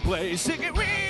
place. It can reach.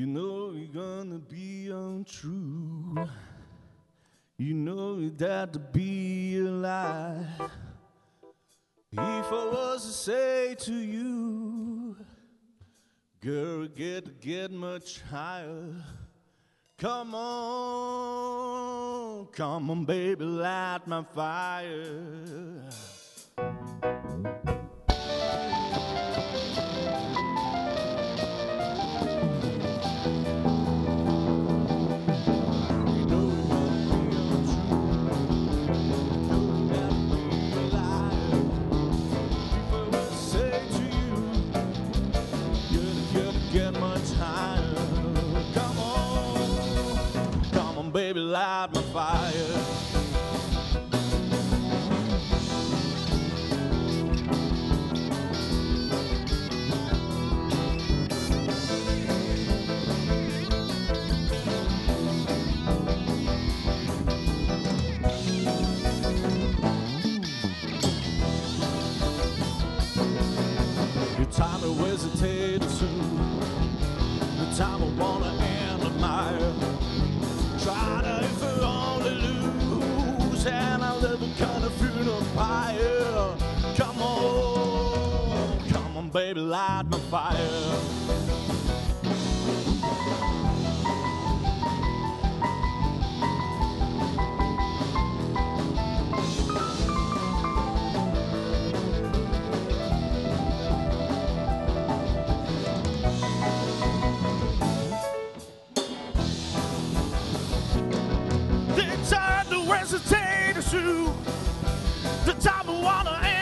You know you're gonna be untrue. You know that to be a lie. If I was to say to you, girl, get get much higher. Come on, come on, baby, light my fire. baby, light my fire. time to hesitate soon. The time I want. Father for all the lose, and I live a kind of funeral pyre. Come on, come on, baby, light my fire. hesitate to shoot the time I wanna end.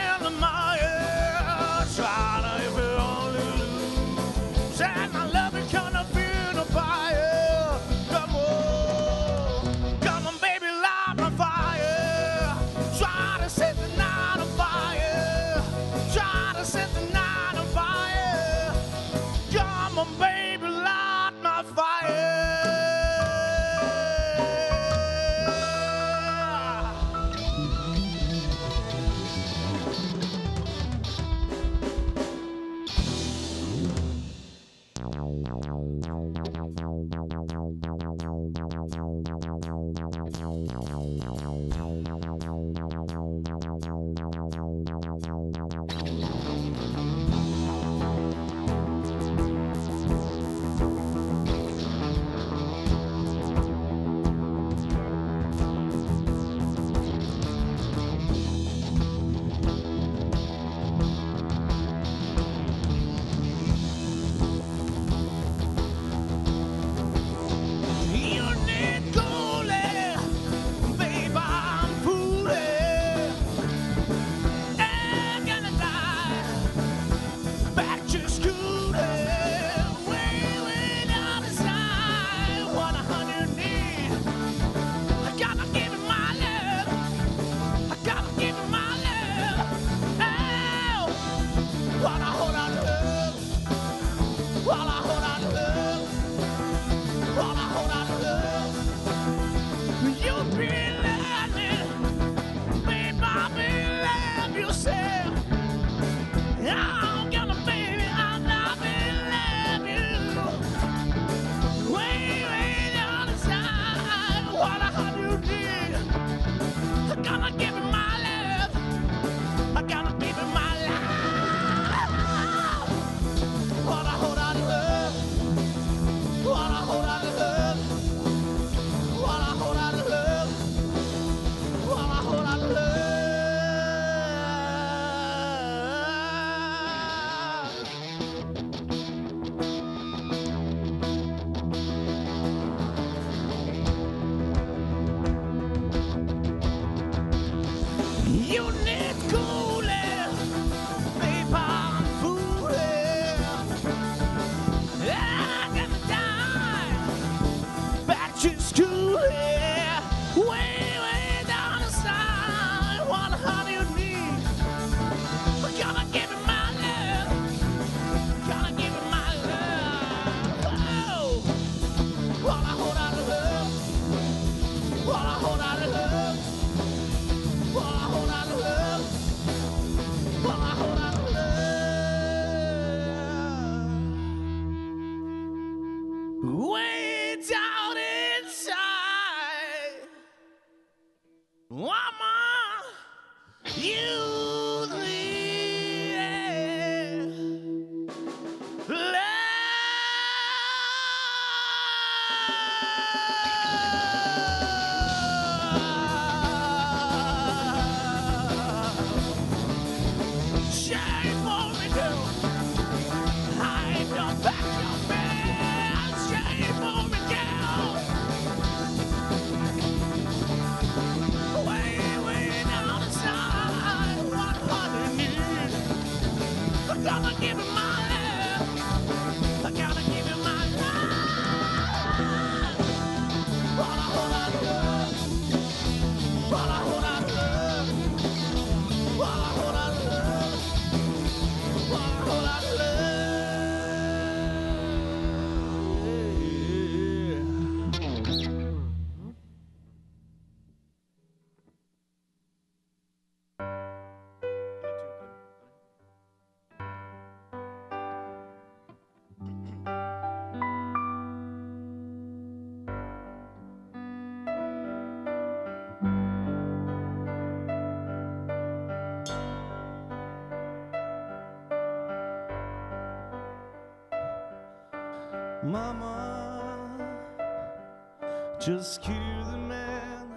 Just cue the man.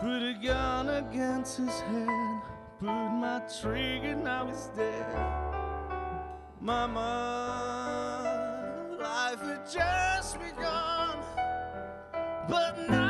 Put a gun against his head. Put my trigger, now he's dead. Mama, life had just begun. But now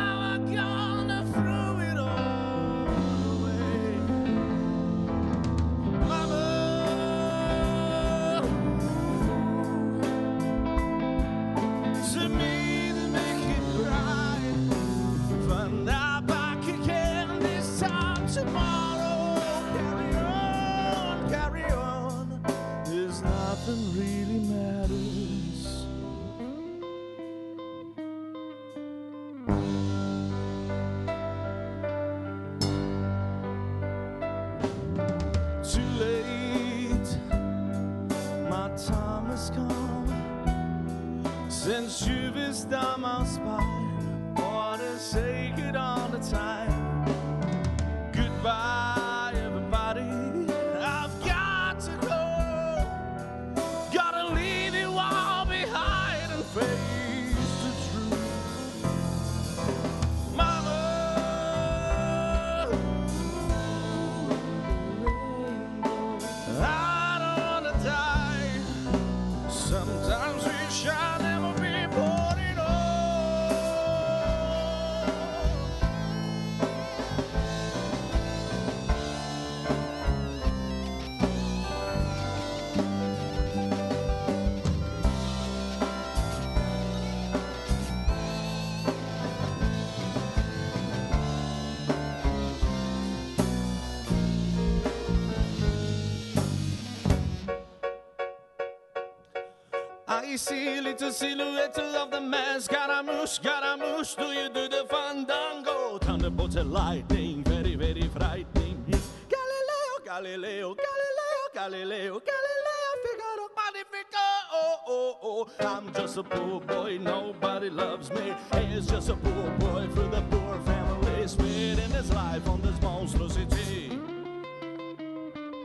a silhouette of the man. Scaramouche, Scaramouche, do you do the fandango? Thunderbolts and lightning, very, very frightening. It's Galileo, Galileo, Galileo, Galileo, Galileo, Figaro, Magnifico. Oh, oh, oh, I'm just a poor boy, nobody loves me. He's just a poor boy for the poor family, spending his life on this monstrosity.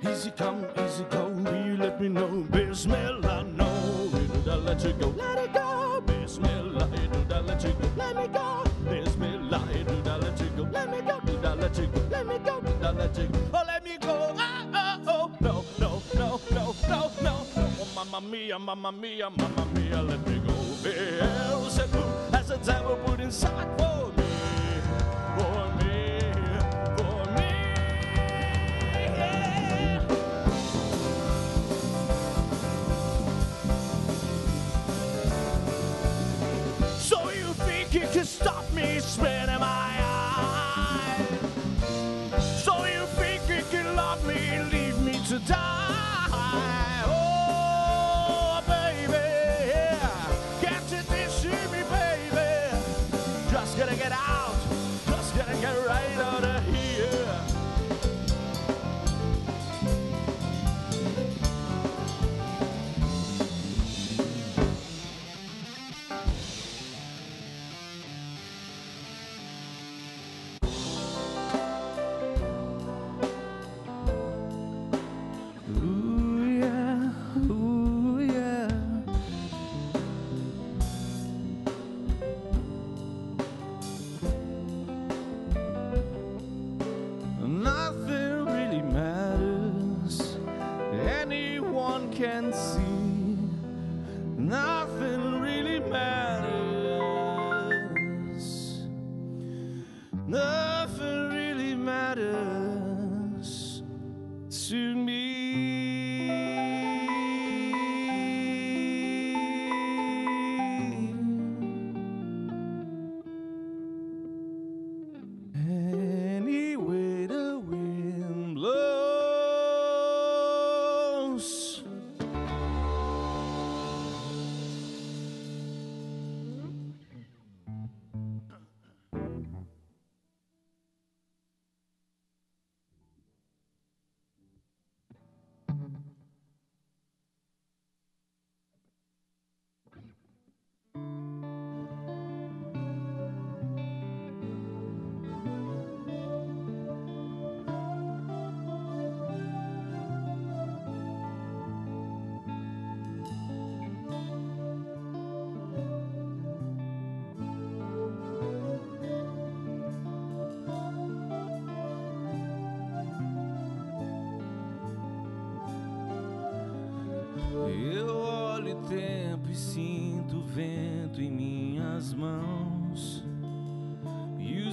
Easy come, easy go, will you let me know? Bismillah, no, that, let you go. Let it go. Bismillah, that, let you go. Let me go. Bismillah, that, let you go. Let me go. That, let you go. Let me go. That, let you go. Oh, let me go. Oh, oh, oh. No, no, no, no, no, no. Oh, mamma mia, mamma mia, mamma mia, let me go. Beelzebub has a devil put inside for me. For me, me spinning my eyes? So you think you can love me, leave me to die? Oh, baby, can't you see me, baby? Just gonna get out,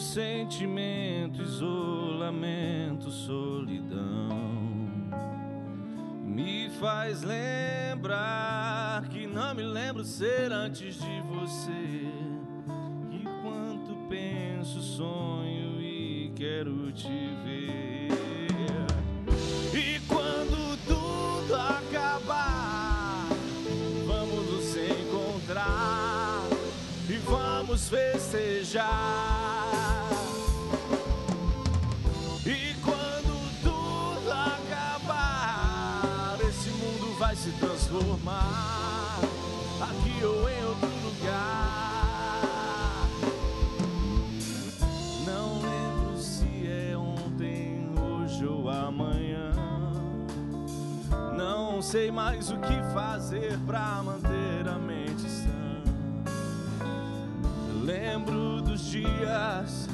sentimento, isolamento, solidão. Me faz lembrar que não me lembro ser antes de você. E quanto penso, sonho e quero te ver. E quando tudo acabar, vamos nos encontrar e vamos festejar. se transformar aqui ou em outro lugar. Não lembro se é ontem, hoje ou amanhã. Não sei mais o que fazer para manter a mente sã. Lembro dos dias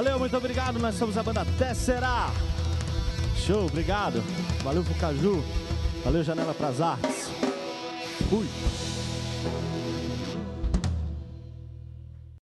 Valeu, muito obrigado. Nós somos a banda Tessera. Show, obrigado. Valeu, Fucaju. Valeu, Janela Pras Artes. Fui.